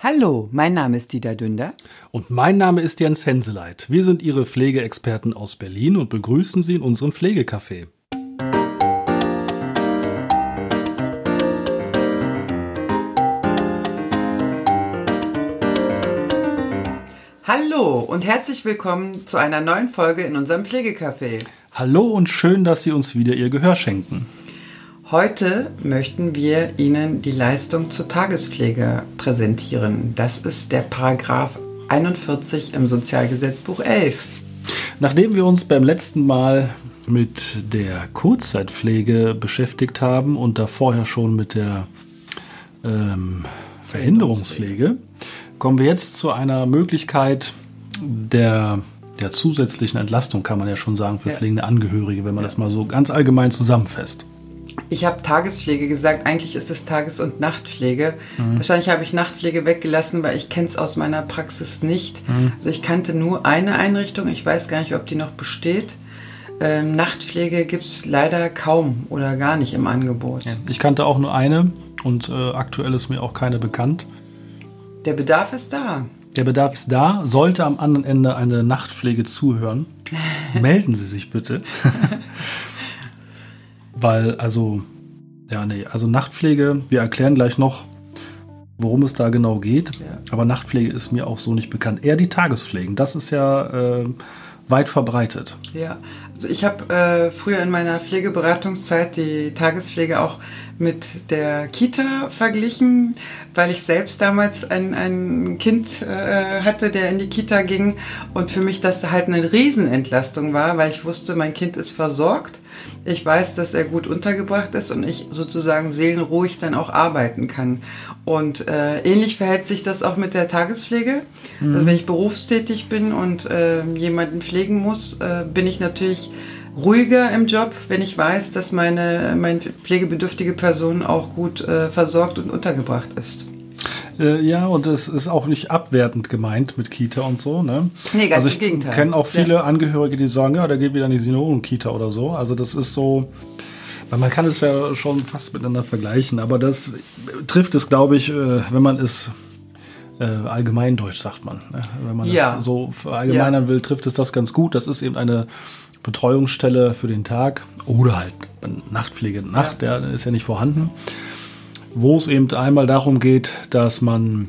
Hallo, mein Name ist Dieter Dünder. Und mein Name ist Jens Henseleit. Wir sind Ihre Pflegeexperten aus Berlin und begrüßen Sie in unserem Pflegecafé. Hallo und herzlich willkommen zu einer neuen Folge in unserem Pflegecafé. Hallo und schön, dass Sie uns wieder Ihr Gehör schenken. Heute möchten wir Ihnen die Leistung zur Tagespflege präsentieren. Das ist der Paragraph 41 im Sozialgesetzbuch 11. Nachdem wir uns beim letzten Mal mit der Kurzzeitpflege beschäftigt haben und da vorher schon mit der ähm, Verhinderungspflege, kommen wir jetzt zu einer Möglichkeit der, der zusätzlichen Entlastung, kann man ja schon sagen, für ja. pflegende Angehörige, wenn man ja. das mal so ganz allgemein zusammenfasst. Ich habe Tagespflege gesagt, eigentlich ist es Tages- und Nachtpflege. Mhm. Wahrscheinlich habe ich Nachtpflege weggelassen, weil ich kenne es aus meiner Praxis nicht. Mhm. Also ich kannte nur eine Einrichtung, ich weiß gar nicht, ob die noch besteht. Ähm, Nachtpflege gibt es leider kaum oder gar nicht im Angebot. Ja. Ich kannte auch nur eine und äh, aktuell ist mir auch keine bekannt. Der Bedarf ist da. Der Bedarf ist da. Sollte am anderen Ende eine Nachtpflege zuhören, melden Sie sich bitte. Weil, also, ja, nee, also Nachtpflege, wir erklären gleich noch, worum es da genau geht. Ja. Aber Nachtpflege ist mir auch so nicht bekannt. Eher die Tagespflegen, das ist ja äh, weit verbreitet. Ja, also ich habe äh, früher in meiner Pflegeberatungszeit die Tagespflege auch mit der Kita verglichen, weil ich selbst damals ein, ein Kind äh, hatte, der in die Kita ging und für mich das halt eine Riesenentlastung war, weil ich wusste, mein Kind ist versorgt ich weiß, dass er gut untergebracht ist und ich sozusagen seelenruhig dann auch arbeiten kann. Und äh, ähnlich verhält sich das auch mit der Tagespflege. Mhm. Also wenn ich berufstätig bin und äh, jemanden pflegen muss, äh, bin ich natürlich ruhiger im Job, wenn ich weiß, dass meine, meine pflegebedürftige Person auch gut äh, versorgt und untergebracht ist. Äh, ja, und es ist auch nicht abwertend gemeint mit Kita und so. Ne? Nee, ganz also ich im Gegenteil. kenne auch viele ja. Angehörige, die sagen, ja, da geht wieder in die Senioren-Kita oder so. Also das ist so, weil man kann es ja schon fast miteinander vergleichen, aber das trifft es, glaube ich, äh, wenn man es äh, allgemeindeutsch sagt man. Ne? Wenn man ja. es so verallgemeinern ja. will, trifft es das ganz gut. Das ist eben eine Betreuungsstelle für den Tag oder halt Nachtpflege. Nacht, ja. der ist ja nicht vorhanden wo es eben einmal darum geht, dass man,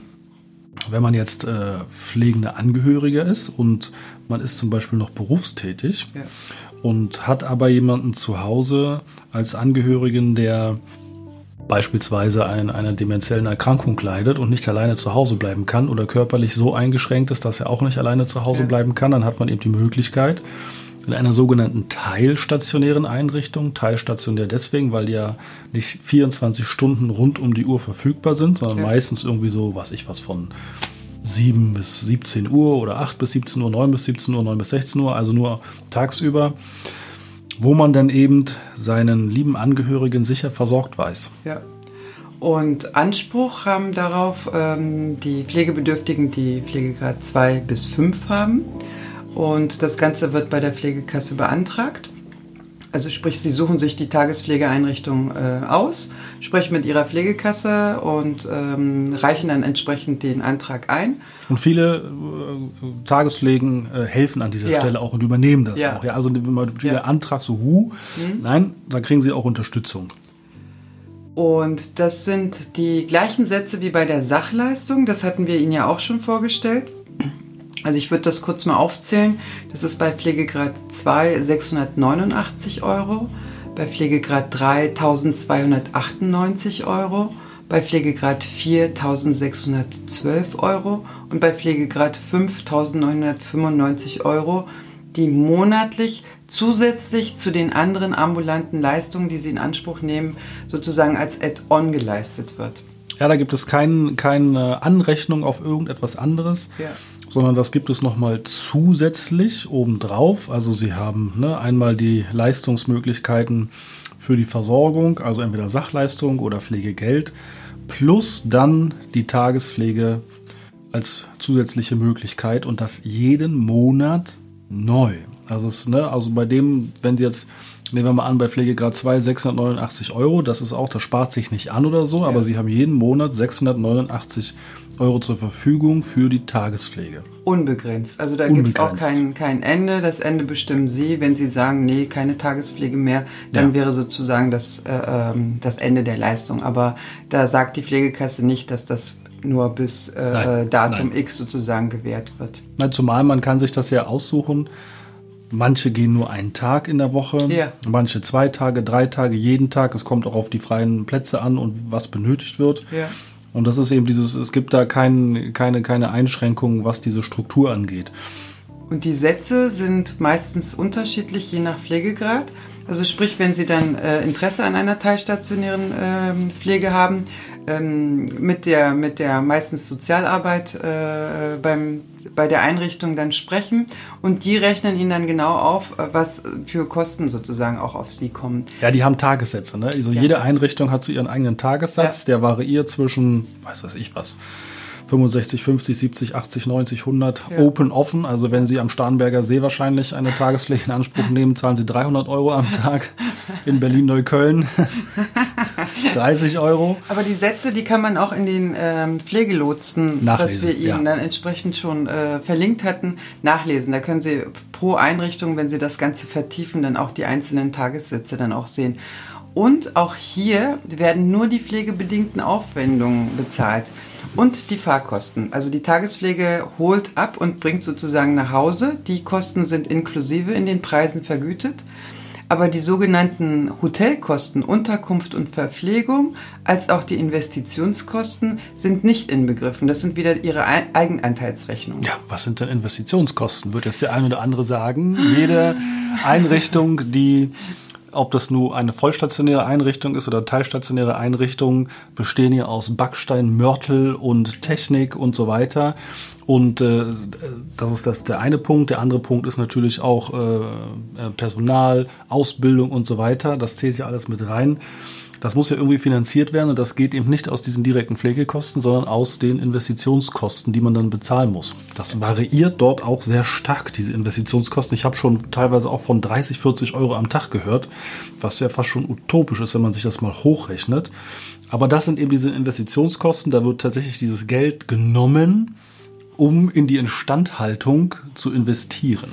wenn man jetzt äh, pflegende Angehörige ist und man ist zum Beispiel noch berufstätig ja. und hat aber jemanden zu Hause als Angehörigen, der beispielsweise an einer dementiellen Erkrankung leidet und nicht alleine zu Hause bleiben kann oder körperlich so eingeschränkt ist, dass er auch nicht alleine zu Hause ja. bleiben kann, dann hat man eben die Möglichkeit, in einer sogenannten teilstationären Einrichtung. Teilstationär deswegen, weil die ja nicht 24 Stunden rund um die Uhr verfügbar sind, sondern ja. meistens irgendwie so, was ich was von 7 bis 17 Uhr oder 8 bis 17 Uhr, 9 bis 17 Uhr, 9 bis 16 Uhr, also nur tagsüber, wo man dann eben seinen lieben Angehörigen sicher versorgt weiß. Ja. Und Anspruch haben darauf ähm, die Pflegebedürftigen, die Pflegegrad 2 bis 5 haben. Und das Ganze wird bei der Pflegekasse beantragt. Also sprich, Sie suchen sich die Tagespflegeeinrichtung äh, aus, sprechen mit Ihrer Pflegekasse und ähm, reichen dann entsprechend den Antrag ein. Und viele äh, Tagespflegen äh, helfen an dieser ja. Stelle auch und übernehmen das ja. auch. Ja, also wenn man ja. Antrag so hu, mhm. nein, dann kriegen Sie auch Unterstützung. Und das sind die gleichen Sätze wie bei der Sachleistung. Das hatten wir Ihnen ja auch schon vorgestellt. Also ich würde das kurz mal aufzählen. Das ist bei Pflegegrad 2 689 Euro, bei Pflegegrad 3 1298 Euro, bei Pflegegrad 4 1612 Euro und bei Pflegegrad 5 1995 Euro, die monatlich zusätzlich zu den anderen ambulanten Leistungen, die Sie in Anspruch nehmen, sozusagen als Add-on geleistet wird. Ja, da gibt es kein, keine Anrechnung auf irgendetwas anderes. Ja sondern das gibt es nochmal zusätzlich obendrauf. Also Sie haben ne, einmal die Leistungsmöglichkeiten für die Versorgung, also entweder Sachleistung oder Pflegegeld, plus dann die Tagespflege als zusätzliche Möglichkeit und das jeden Monat neu. Also, es, ne, also bei dem, wenn Sie jetzt nehmen wir mal an, bei Pflegegrad 2 689 Euro. Das ist auch, das spart sich nicht an oder so, ja. aber Sie haben jeden Monat 689 Euro zur Verfügung für die Tagespflege. Unbegrenzt. Also da gibt es auch kein, kein Ende. Das Ende bestimmen Sie. Wenn Sie sagen, nee, keine Tagespflege mehr, dann ja. wäre sozusagen das, äh, ähm, das Ende der Leistung. Aber da sagt die Pflegekasse nicht, dass das nur bis äh, nein, Datum nein. X sozusagen gewährt wird. Na, zumal man kann sich das ja aussuchen. Manche gehen nur einen Tag in der Woche, ja. manche zwei Tage, drei Tage, jeden Tag. Es kommt auch auf die freien Plätze an und was benötigt wird. Ja. Und das ist eben dieses, es gibt da kein, keine, keine Einschränkungen, was diese Struktur angeht. Und die Sätze sind meistens unterschiedlich, je nach Pflegegrad. Also sprich, wenn Sie dann äh, Interesse an einer teilstationären äh, Pflege haben, ähm, mit der mit der meistens Sozialarbeit äh, beim bei der Einrichtung dann sprechen und die rechnen ihnen dann genau auf, äh, was für Kosten sozusagen auch auf sie kommen. Ja, die haben Tagessätze. Ne? Also ja, jede Einrichtung hat so ihren eigenen Tagessatz, ja. der variiert zwischen, weiß was ich was, 65, 50, 70, 80, 90, 100 ja. open offen. Also wenn Sie am Starnberger See wahrscheinlich eine Tagespflege in Anspruch nehmen, zahlen Sie 300 Euro am Tag. In Berlin-Neukölln 30 Euro. Aber die Sätze, die kann man auch in den ähm, Pflegelotsen, nachlesen, was wir Ihnen ja. dann entsprechend schon äh, verlinkt hatten, nachlesen. Da können Sie pro Einrichtung, wenn Sie das Ganze vertiefen, dann auch die einzelnen Tagessätze dann auch sehen. Und auch hier werden nur die pflegebedingten Aufwendungen bezahlt. Und die Fahrkosten. Also die Tagespflege holt ab und bringt sozusagen nach Hause. Die Kosten sind inklusive in den Preisen vergütet. Aber die sogenannten Hotelkosten, Unterkunft und Verpflegung, als auch die Investitionskosten sind nicht inbegriffen. Das sind wieder ihre Eigenanteilsrechnungen. Ja, was sind denn Investitionskosten? Wird jetzt der eine oder andere sagen. Jede Einrichtung, die ob das nur eine vollstationäre Einrichtung ist oder teilstationäre Einrichtung, bestehen hier aus Backstein, Mörtel und Technik und so weiter. Und äh, das ist das der eine Punkt. Der andere Punkt ist natürlich auch äh, äh Personal, Ausbildung und so weiter. Das zählt ja alles mit rein. Das muss ja irgendwie finanziert werden und das geht eben nicht aus diesen direkten Pflegekosten, sondern aus den Investitionskosten, die man dann bezahlen muss. Das variiert dort auch sehr stark, diese Investitionskosten. Ich habe schon teilweise auch von 30, 40 Euro am Tag gehört, was ja fast schon utopisch ist, wenn man sich das mal hochrechnet. Aber das sind eben diese Investitionskosten, da wird tatsächlich dieses Geld genommen, um in die Instandhaltung zu investieren.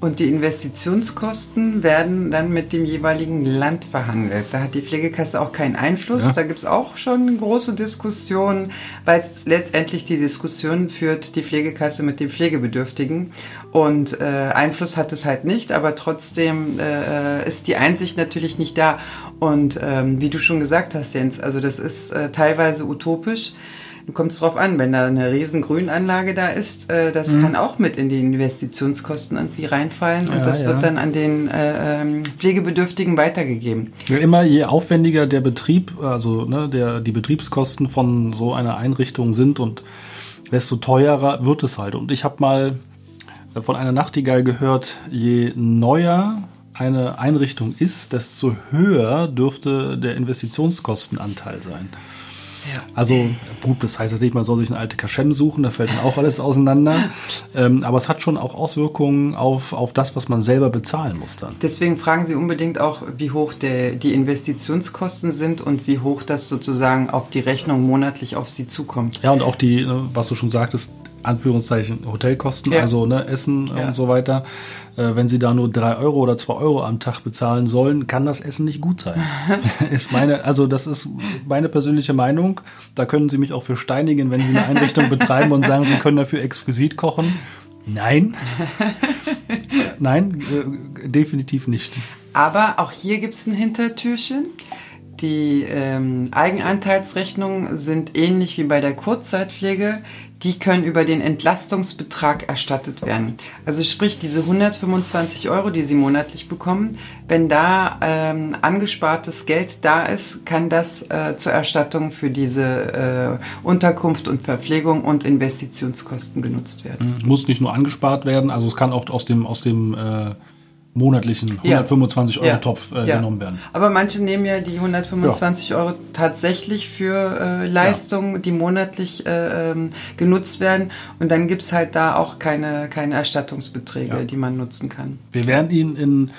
Und die Investitionskosten werden dann mit dem jeweiligen Land verhandelt. Da hat die Pflegekasse auch keinen Einfluss. Ja. Da gibt es auch schon große Diskussionen, weil letztendlich die Diskussion führt die Pflegekasse mit dem Pflegebedürftigen. Und äh, Einfluss hat es halt nicht, aber trotzdem äh, ist die Einsicht natürlich nicht da. Und ähm, wie du schon gesagt hast, Jens, also das ist äh, teilweise utopisch kommt es drauf an, wenn da eine riesen Grünanlage da ist, äh, das mhm. kann auch mit in die Investitionskosten irgendwie reinfallen und ja, das ja. wird dann an den äh, ähm, Pflegebedürftigen weitergegeben. Immer je aufwendiger der Betrieb, also ne, der, die Betriebskosten von so einer Einrichtung sind und desto teurer wird es halt. Und ich habe mal von einer Nachtigall gehört, je neuer eine Einrichtung ist, desto höher dürfte der Investitionskostenanteil sein. Also gut, das heißt jetzt nicht, man soll sich eine alte Kaschem suchen, da fällt dann auch alles auseinander. ähm, aber es hat schon auch Auswirkungen auf, auf das, was man selber bezahlen muss dann. Deswegen fragen Sie unbedingt auch, wie hoch der, die Investitionskosten sind und wie hoch das sozusagen auf die Rechnung monatlich auf Sie zukommt. Ja, und auch die, ne, was du schon sagtest, Anführungszeichen Hotelkosten, ja. also ne, Essen ja. und so weiter. Äh, wenn Sie da nur drei Euro oder zwei Euro am Tag bezahlen sollen, kann das Essen nicht gut sein. ist meine, also das ist meine persönliche Meinung. Da können Sie mich auch für steinigen, wenn Sie eine Einrichtung betreiben und sagen, Sie können dafür exquisit kochen. Nein. Nein, äh, definitiv nicht. Aber auch hier gibt es ein Hintertürchen. Die ähm, Eigenanteilsrechnungen sind ähnlich wie bei der Kurzzeitpflege die können über den Entlastungsbetrag erstattet werden. Also sprich diese 125 Euro, die Sie monatlich bekommen, wenn da ähm, angespartes Geld da ist, kann das äh, zur Erstattung für diese äh, Unterkunft und Verpflegung und Investitionskosten genutzt werden. Muss nicht nur angespart werden, also es kann auch aus dem aus dem äh monatlichen 125 ja. Euro ja. Topf äh, ja. genommen werden. Aber manche nehmen ja die 125 Euro tatsächlich für äh, Leistungen, die monatlich äh, ähm, genutzt werden. Und dann gibt es halt da auch keine, keine Erstattungsbeträge, die man nutzen kann. Wir werden Ihnen in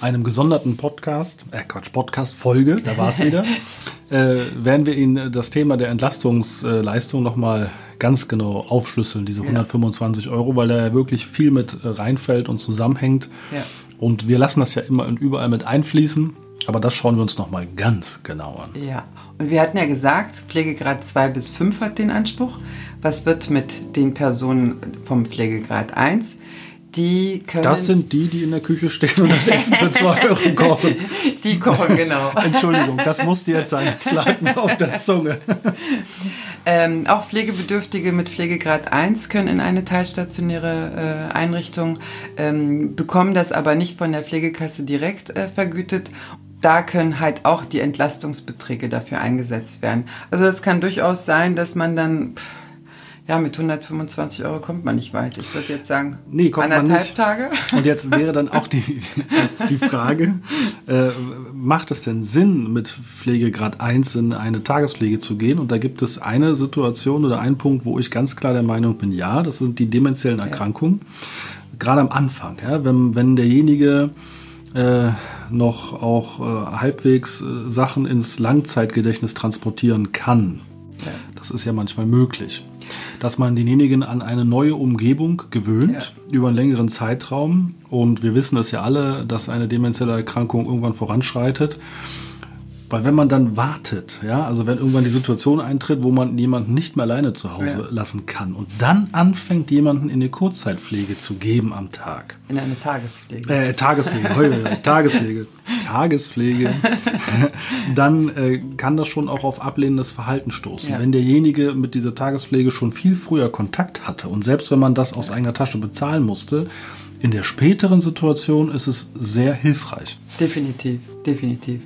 einem gesonderten Podcast, äh Quatsch, Podcast-Folge, da war es wieder, äh, werden wir Ihnen das Thema der Entlastungsleistung nochmal ganz genau aufschlüsseln, diese 125 Euro, weil da ja wirklich viel mit reinfällt und zusammenhängt. Ja. Und wir lassen das ja immer und überall mit einfließen, aber das schauen wir uns nochmal ganz genau an. Ja, und wir hatten ja gesagt, Pflegegrad 2 bis 5 hat den Anspruch. Was wird mit den Personen vom Pflegegrad 1? Die können. Das sind die, die in der Küche stehen und das Essen für 2 Euro kochen. Die kochen, genau. Entschuldigung, das musste jetzt sein. Das lag mir auf der Zunge. Ähm, auch Pflegebedürftige mit Pflegegrad 1 können in eine teilstationäre äh, Einrichtung, ähm, bekommen das aber nicht von der Pflegekasse direkt äh, vergütet. Da können halt auch die Entlastungsbeträge dafür eingesetzt werden. Also es kann durchaus sein, dass man dann, pff, ja, mit 125 Euro kommt man nicht weit. Ich würde jetzt sagen, Nee, kommt man anderthalb nicht. Tage. Und jetzt wäre dann auch die, die Frage, äh, macht es denn Sinn, mit Pflegegrad 1 in eine Tagespflege zu gehen? Und da gibt es eine Situation oder einen Punkt, wo ich ganz klar der Meinung bin, ja, das sind die dementiellen Erkrankungen. Gerade am Anfang, ja, wenn, wenn derjenige äh, noch auch äh, halbwegs äh, Sachen ins Langzeitgedächtnis transportieren kann. Das ist ja manchmal möglich. Dass man denjenigen an eine neue Umgebung gewöhnt über einen längeren Zeitraum. Und wir wissen es ja alle, dass eine demenzielle Erkrankung irgendwann voranschreitet. Weil wenn man dann wartet, ja, also wenn irgendwann die Situation eintritt, wo man jemanden nicht mehr alleine zu Hause Ja. lassen kann und dann anfängt, jemanden in die Kurzzeitpflege zu geben am Tag, In eine Tagespflege. äh, Tagespflege, heu, heu, heu, Tagespflege, Tagespflege, dann äh, kann das schon auch auf ablehnendes Verhalten stoßen. Ja. Wenn derjenige mit dieser Tagespflege schon viel früher Kontakt hatte und selbst wenn man das aus eigener Tasche bezahlen musste, in der späteren Situation ist es sehr hilfreich. Definitiv, definitiv.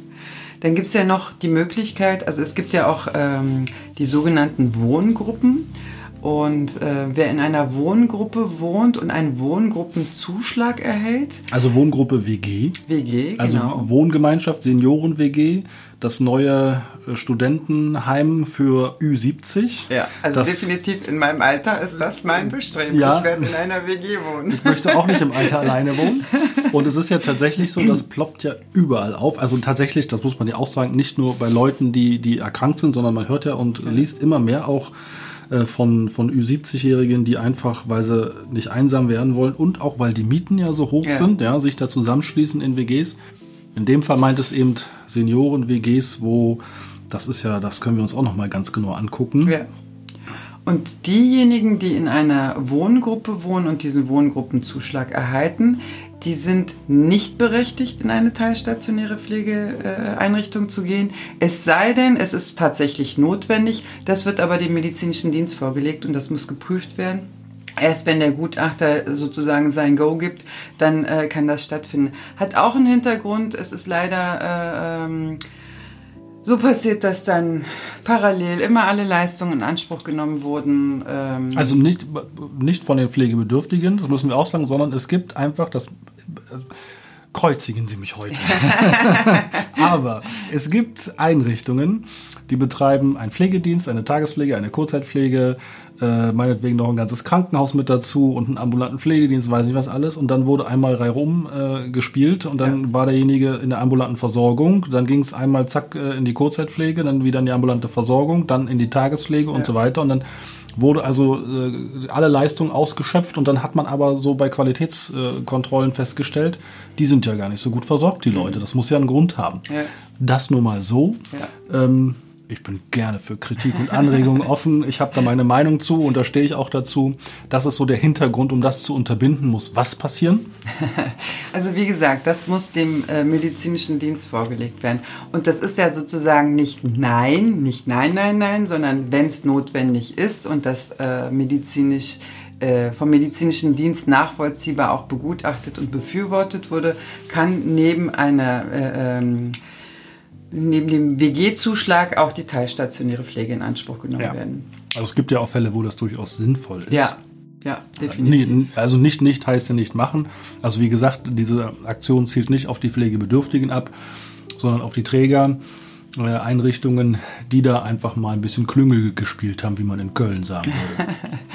Dann gibt es ja noch die Möglichkeit, also es gibt ja auch ähm, die sogenannten Wohngruppen. Und äh, wer in einer Wohngruppe wohnt und einen Wohngruppenzuschlag erhält, Also Wohngruppe WG, WG, also genau. Wohngemeinschaft Senioren-WG, das neue äh, Studentenheim für Ü70. Ja, also das, definitiv in meinem Alter ist das mein Bestreben. Ja. Ich werde in einer WG wohnen. Ich möchte auch nicht im Alter alleine wohnen. Und es ist ja tatsächlich so, das ploppt ja überall auf. Also tatsächlich, das muss man ja auch sagen, nicht nur bei Leuten, die, die erkrankt sind, sondern man hört ja und liest immer mehr auch äh, von, von Ü70-Jährigen, die einfach, weil sie nicht einsam werden wollen und auch weil die Mieten ja so hoch Ja. sind, ja, sich da zusammenschließen in WGs. In dem Fall meint es eben Senioren-WGs, wo, das ist ja, das können wir uns auch noch mal ganz genau angucken. Ja. Und diejenigen, die in einer Wohngruppe wohnen und diesen Wohngruppenzuschlag erhalten, die sind nicht berechtigt, in eine teilstationäre Pflegeeinrichtung zu gehen. Es sei denn, es ist tatsächlich notwendig. Das wird aber dem medizinischen Dienst vorgelegt und das muss geprüft werden. Erst wenn der Gutachter sozusagen sein Go gibt, dann äh, kann das stattfinden. Hat auch einen Hintergrund. Es ist leider äh, ähm, so passiert, dass dann parallel immer alle Leistungen in Anspruch genommen wurden. Ähm, Also nicht, nicht von den Pflegebedürftigen, das müssen wir auch sagen, sondern es gibt einfach das. Kreuzigen Sie mich heute. Aber es gibt Einrichtungen, die betreiben einen Pflegedienst, eine Tagespflege, eine Kurzzeitpflege, äh, meinetwegen noch ein ganzes Krankenhaus mit dazu und einen ambulanten Pflegedienst, weiß ich was alles. Und dann wurde einmal reihum äh, gespielt und dann Ja. war derjenige in der ambulanten Versorgung. Dann ging es einmal zack äh, in die Kurzzeitpflege, dann wieder in die ambulante Versorgung, dann in die Tagespflege und Ja. so weiter. Und dann wurde also äh, alle Leistungen ausgeschöpft und dann hat man aber so bei Qualitätskontrollen festgestellt, die sind ja gar nicht so gut versorgt, die Leute. Das muss ja einen Grund haben. Ja. Das nur mal so. Ja. Ähm, ich bin gerne für Kritik und Anregungen offen. Ich habe da meine Meinung zu und da stehe ich auch dazu. Das ist so der Hintergrund, um das zu unterbinden, muss was passieren? Also wie gesagt, das muss dem äh, medizinischen Dienst vorgelegt werden. Und das ist ja sozusagen nicht nein, nicht nein, nein, nein, sondern wenn es notwendig ist und das äh, medizinisch äh, vom medizinischen Dienst nachvollziehbar auch begutachtet und befürwortet wurde, kann neben einer äh, ähm, neben dem WG-Zuschlag auch die teilstationäre Pflege in Anspruch genommen Ja. werden. Also es gibt ja auch Fälle, wo das durchaus sinnvoll ist. Ja, ja, definitiv. Also nicht nicht heißt ja nicht machen. Also wie gesagt, diese Aktion zielt nicht auf die Pflegebedürftigen ab, sondern auf die Träger, äh, Einrichtungen, die da einfach mal ein bisschen Klüngel gespielt haben, wie man in Köln sagen würde.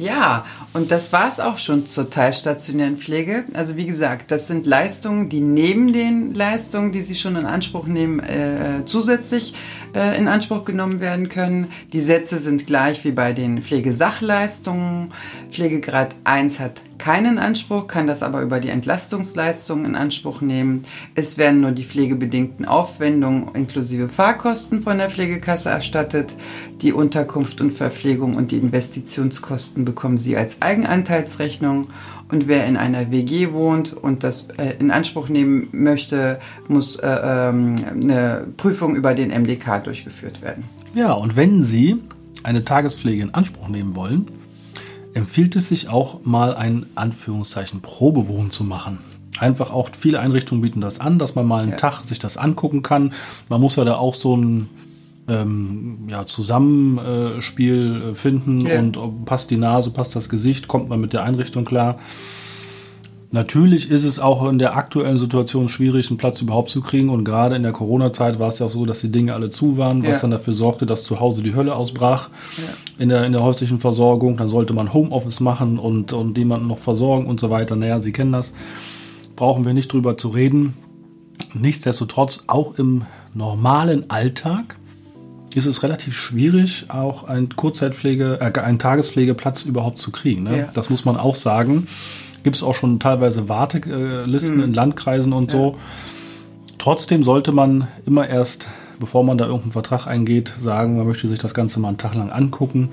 Ja, Und das war es auch schon zur teilstationären Pflege. Also wie gesagt, das sind Leistungen, die neben den Leistungen, die Sie schon in Anspruch nehmen, äh, zusätzlich äh, in Anspruch genommen werden können. Die Sätze sind gleich wie bei den Pflegesachleistungen. Pflegegrad 1 hat keinen Anspruch, kann das aber über die Entlastungsleistungen in Anspruch nehmen. Es werden nur die pflegebedingten Aufwendungen inklusive Fahrkosten von der Pflegekasse erstattet. Die Unterkunft und Verpflegung und die Investitionskosten bekommen Sie als Eigenanteilsrechnung. Und wer in einer WG wohnt und das äh, in Anspruch nehmen möchte, muss äh, ähm, eine Prüfung über den MDK durchgeführt werden. Ja, und wenn Sie eine Tagespflege in Anspruch nehmen wollen, empfiehlt es sich auch mal ein Anführungszeichen Probewohnen zu machen. Einfach auch viele Einrichtungen bieten das an, dass man mal einen ja. Tag sich das angucken kann. Man muss ja da auch so ein ähm, ja, Zusammenspiel äh, finden ja. und passt die Nase, passt das Gesicht, kommt man mit der Einrichtung klar. Natürlich ist es auch in der aktuellen Situation schwierig, einen Platz überhaupt zu kriegen. Und gerade in der Corona-Zeit war es ja auch so, dass die Dinge alle zu waren, was ja. dann dafür sorgte, dass zu Hause die Hölle ausbrach ja. in, der, in der häuslichen Versorgung. Dann sollte man Homeoffice machen und, und jemanden noch versorgen und so weiter. Naja, Sie kennen das. Brauchen wir nicht drüber zu reden. Nichtsdestotrotz, auch im normalen Alltag ist es relativ schwierig, auch einen Kurzzeitpflege, äh, einen Tagespflegeplatz überhaupt zu kriegen. Ne? Ja. Das muss man auch sagen gibt es auch schon teilweise Wartelisten mhm. in Landkreisen und ja. so. Trotzdem sollte man immer erst, bevor man da irgendeinen Vertrag eingeht, sagen, man möchte sich das Ganze mal einen Tag lang angucken,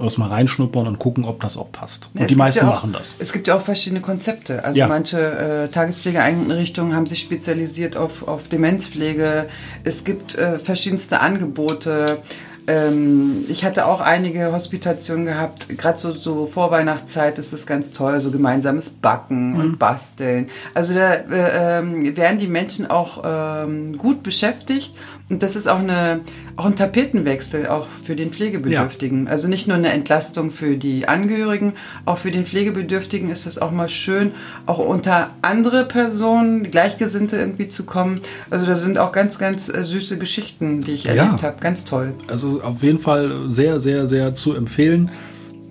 erstmal reinschnuppern und gucken, ob das auch passt. Ja, und die meisten ja auch, machen das. Es gibt ja auch verschiedene Konzepte. Also ja. manche äh, Tagespflegeeinrichtungen haben sich spezialisiert auf, auf Demenzpflege. Es gibt äh, verschiedenste Angebote. Ähm, ich hatte auch einige Hospitationen gehabt, gerade so, so vor Weihnachtszeit ist das ganz toll, so gemeinsames Backen mhm. und Basteln. Also da äh, äh, werden die Menschen auch äh, gut beschäftigt und das ist auch, eine, auch ein Tapetenwechsel, auch für den Pflegebedürftigen. Ja. Also nicht nur eine Entlastung für die Angehörigen, auch für den Pflegebedürftigen ist es auch mal schön, auch unter andere Personen, Gleichgesinnte irgendwie zu kommen. Also da sind auch ganz, ganz äh, süße Geschichten, die ich erlebt ja. habe. Ganz toll. Also auf jeden Fall sehr, sehr, sehr zu empfehlen,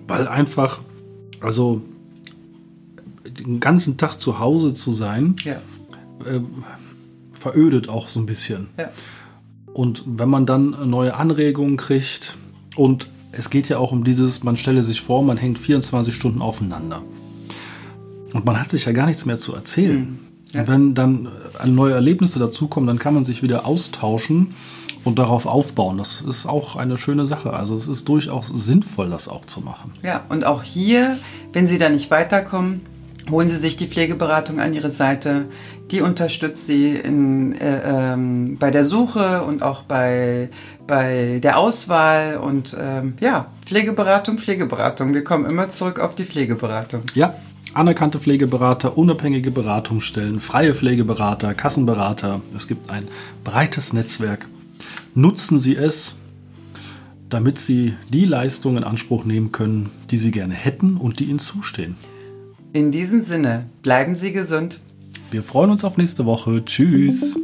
weil einfach, also den ganzen Tag zu Hause zu sein, ja. äh, verödet auch so ein bisschen. Ja. Und wenn man dann neue Anregungen kriegt und es geht ja auch um dieses, man stelle sich vor, man hängt 24 Stunden aufeinander. Und man hat sich ja gar nichts mehr zu erzählen. Mhm. Ja. Und wenn dann neue Erlebnisse dazukommen, dann kann man sich wieder austauschen und darauf aufbauen. Das ist auch eine schöne Sache. Also es ist durchaus sinnvoll, das auch zu machen. Ja, und auch hier, wenn Sie da nicht weiterkommen, holen Sie sich die Pflegeberatung an Ihre Seite. Die unterstützt Sie in, äh, ähm, bei der Suche und auch bei, bei der Auswahl. Und ähm, ja, Pflegeberatung, Pflegeberatung. Wir kommen immer zurück auf die Pflegeberatung. Ja, anerkannte Pflegeberater, unabhängige Beratungsstellen, freie Pflegeberater, Kassenberater. Es gibt ein breites Netzwerk. Nutzen Sie es, damit Sie die Leistungen in Anspruch nehmen können, die Sie gerne hätten und die Ihnen zustehen. In diesem Sinne, bleiben Sie gesund. Wir freuen uns auf nächste Woche. Tschüss.